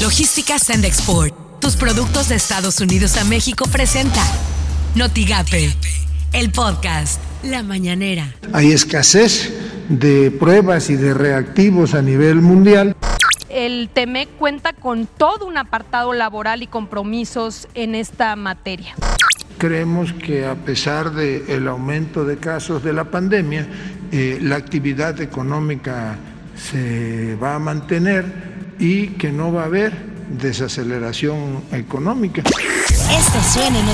Logística Send Export. Tus productos de Estados Unidos a México presenta Notigape, el podcast La Mañanera. Hay escasez de pruebas y de reactivos a nivel mundial. El TEMEC cuenta con todo un apartado laboral y compromisos en esta materia. Creemos que a pesar del aumento de casos de la pandemia, eh, la actividad económica se va a mantener y que no va a haber desaceleración económica. Esto suena en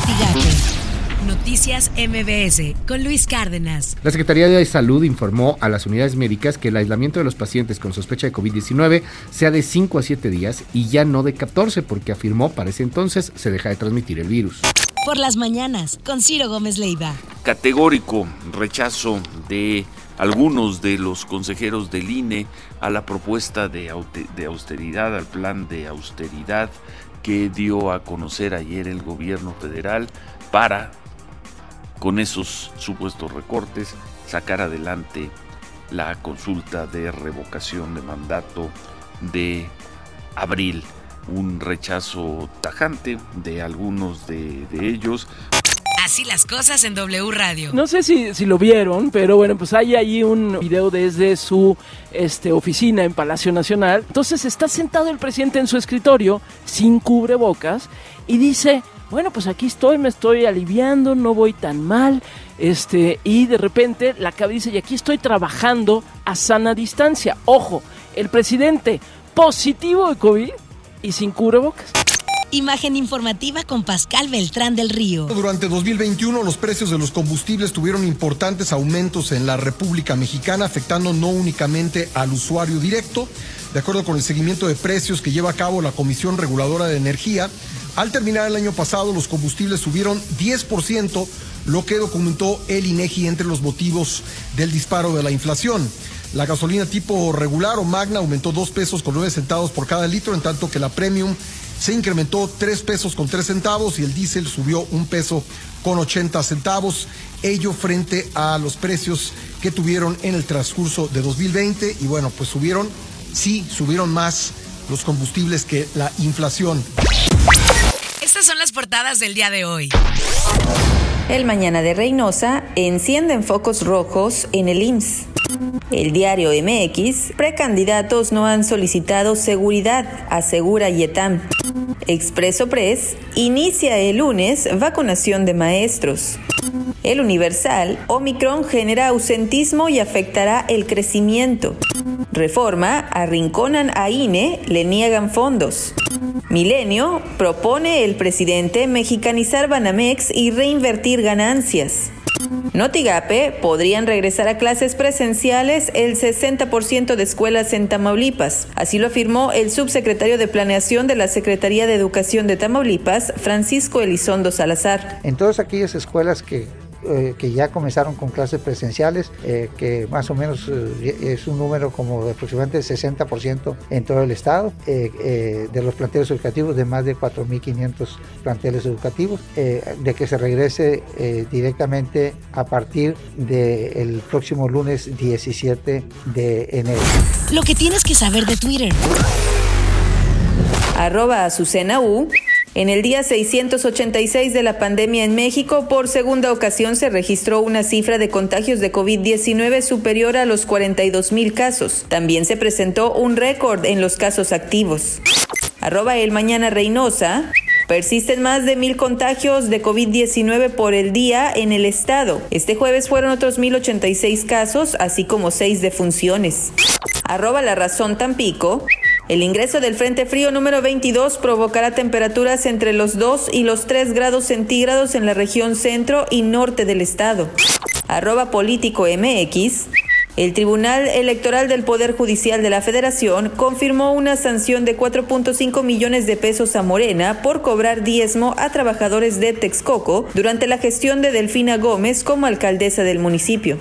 Noticias MBS con Luis Cárdenas. La Secretaría de Salud informó a las unidades médicas que el aislamiento de los pacientes con sospecha de COVID-19 sea de 5 a 7 días y ya no de 14 porque afirmó para ese entonces se deja de transmitir el virus. Por las mañanas con Ciro Gómez Leiva. Categórico rechazo de algunos de los consejeros del INE a la propuesta de, austeridad, al plan de austeridad que dio a conocer ayer el gobierno federal para, con esos supuestos recortes, sacar adelante la consulta de revocación de mandato de abril. Un rechazo tajante de algunos de, de ellos, Así las cosas en W Radio. No sé si, si, lo vieron, pero bueno, pues hay ahí un video desde su este, oficina en Palacio Nacional. Entonces está sentado el presidente en su escritorio sin cubrebocas y dice, bueno, pues aquí estoy, me estoy aliviando, no voy tan mal. Este, y de repente la cabeza dice, y aquí estoy trabajando a sana distancia. Ojo, el presidente positivo de COVID y sin cubrebocas. Imagen informativa con Pascal Beltrán del Río. Durante 2021 los precios de los combustibles tuvieron importantes aumentos en la República Mexicana, afectando no únicamente al usuario directo. De acuerdo con el seguimiento de precios que lleva a cabo la Comisión Reguladora de Energía, al terminar el año pasado los combustibles subieron 10%, lo que documentó el INEGI entre los motivos del disparo de la inflación. La gasolina tipo regular o magna aumentó 2 pesos con 9 centavos por cada litro, en tanto que la premium se incrementó 3 pesos con 3 centavos y el diésel subió un peso con 80 centavos, ello frente a los precios que tuvieron en el transcurso de 2020 y bueno, pues subieron, sí, subieron más los combustibles que la inflación. Estas son las portadas del día de hoy. El mañana de Reynosa encienden focos rojos en el IMSS. El diario MX, precandidatos no han solicitado seguridad, asegura Yetam. Expreso Press, inicia el lunes vacunación de maestros. El Universal, Omicron genera ausentismo y afectará el crecimiento. Reforma, arrinconan a INE, le niegan fondos. Milenio, propone el presidente mexicanizar Banamex y reinvertir ganancias. Notigape podrían regresar a clases presenciales el 60% de escuelas en Tamaulipas. Así lo afirmó el subsecretario de Planeación de la Secretaría de Educación de Tamaulipas, Francisco Elizondo Salazar. En todas aquellas escuelas que eh, que ya comenzaron con clases presenciales, eh, que más o menos eh, es un número como de aproximadamente 60% en todo el estado, de los planteles educativos, de más de 4.500 planteles educativos, de que se regrese directamente a partir del próximo lunes 17 de enero. Lo que tienes que saber de Twitter. Arroba Azucena U en el día 686 de la pandemia en México, por segunda ocasión se registró una cifra de contagios de COVID-19 superior a los 42 mil casos. También se presentó un récord en los casos activos. Arroba el mañana Reynosa. Persisten más de mil contagios de COVID-19 por el día en el estado. Este jueves fueron otros 1.086 casos, así como seis defunciones. Arroba la razón Tampico. El ingreso del Frente Frío número 22 provocará temperaturas entre los 2 y los 3 grados centígrados en la región centro y norte del estado. Arroba político MX. El Tribunal Electoral del Poder Judicial de la Federación confirmó una sanción de 4.5 millones de pesos a Morena por cobrar diezmo a trabajadores de Texcoco durante la gestión de Delfina Gómez como alcaldesa del municipio.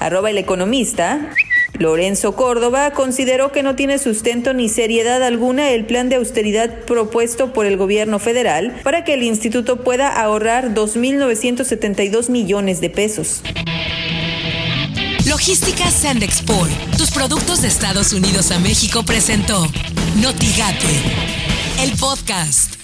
Arroba el economista. Lorenzo Córdoba consideró que no tiene sustento ni seriedad alguna el plan de austeridad propuesto por el gobierno federal para que el instituto pueda ahorrar 2.972 millones de pesos. Logística Sand Export, tus productos de Estados Unidos a México presentó Notigate. el podcast.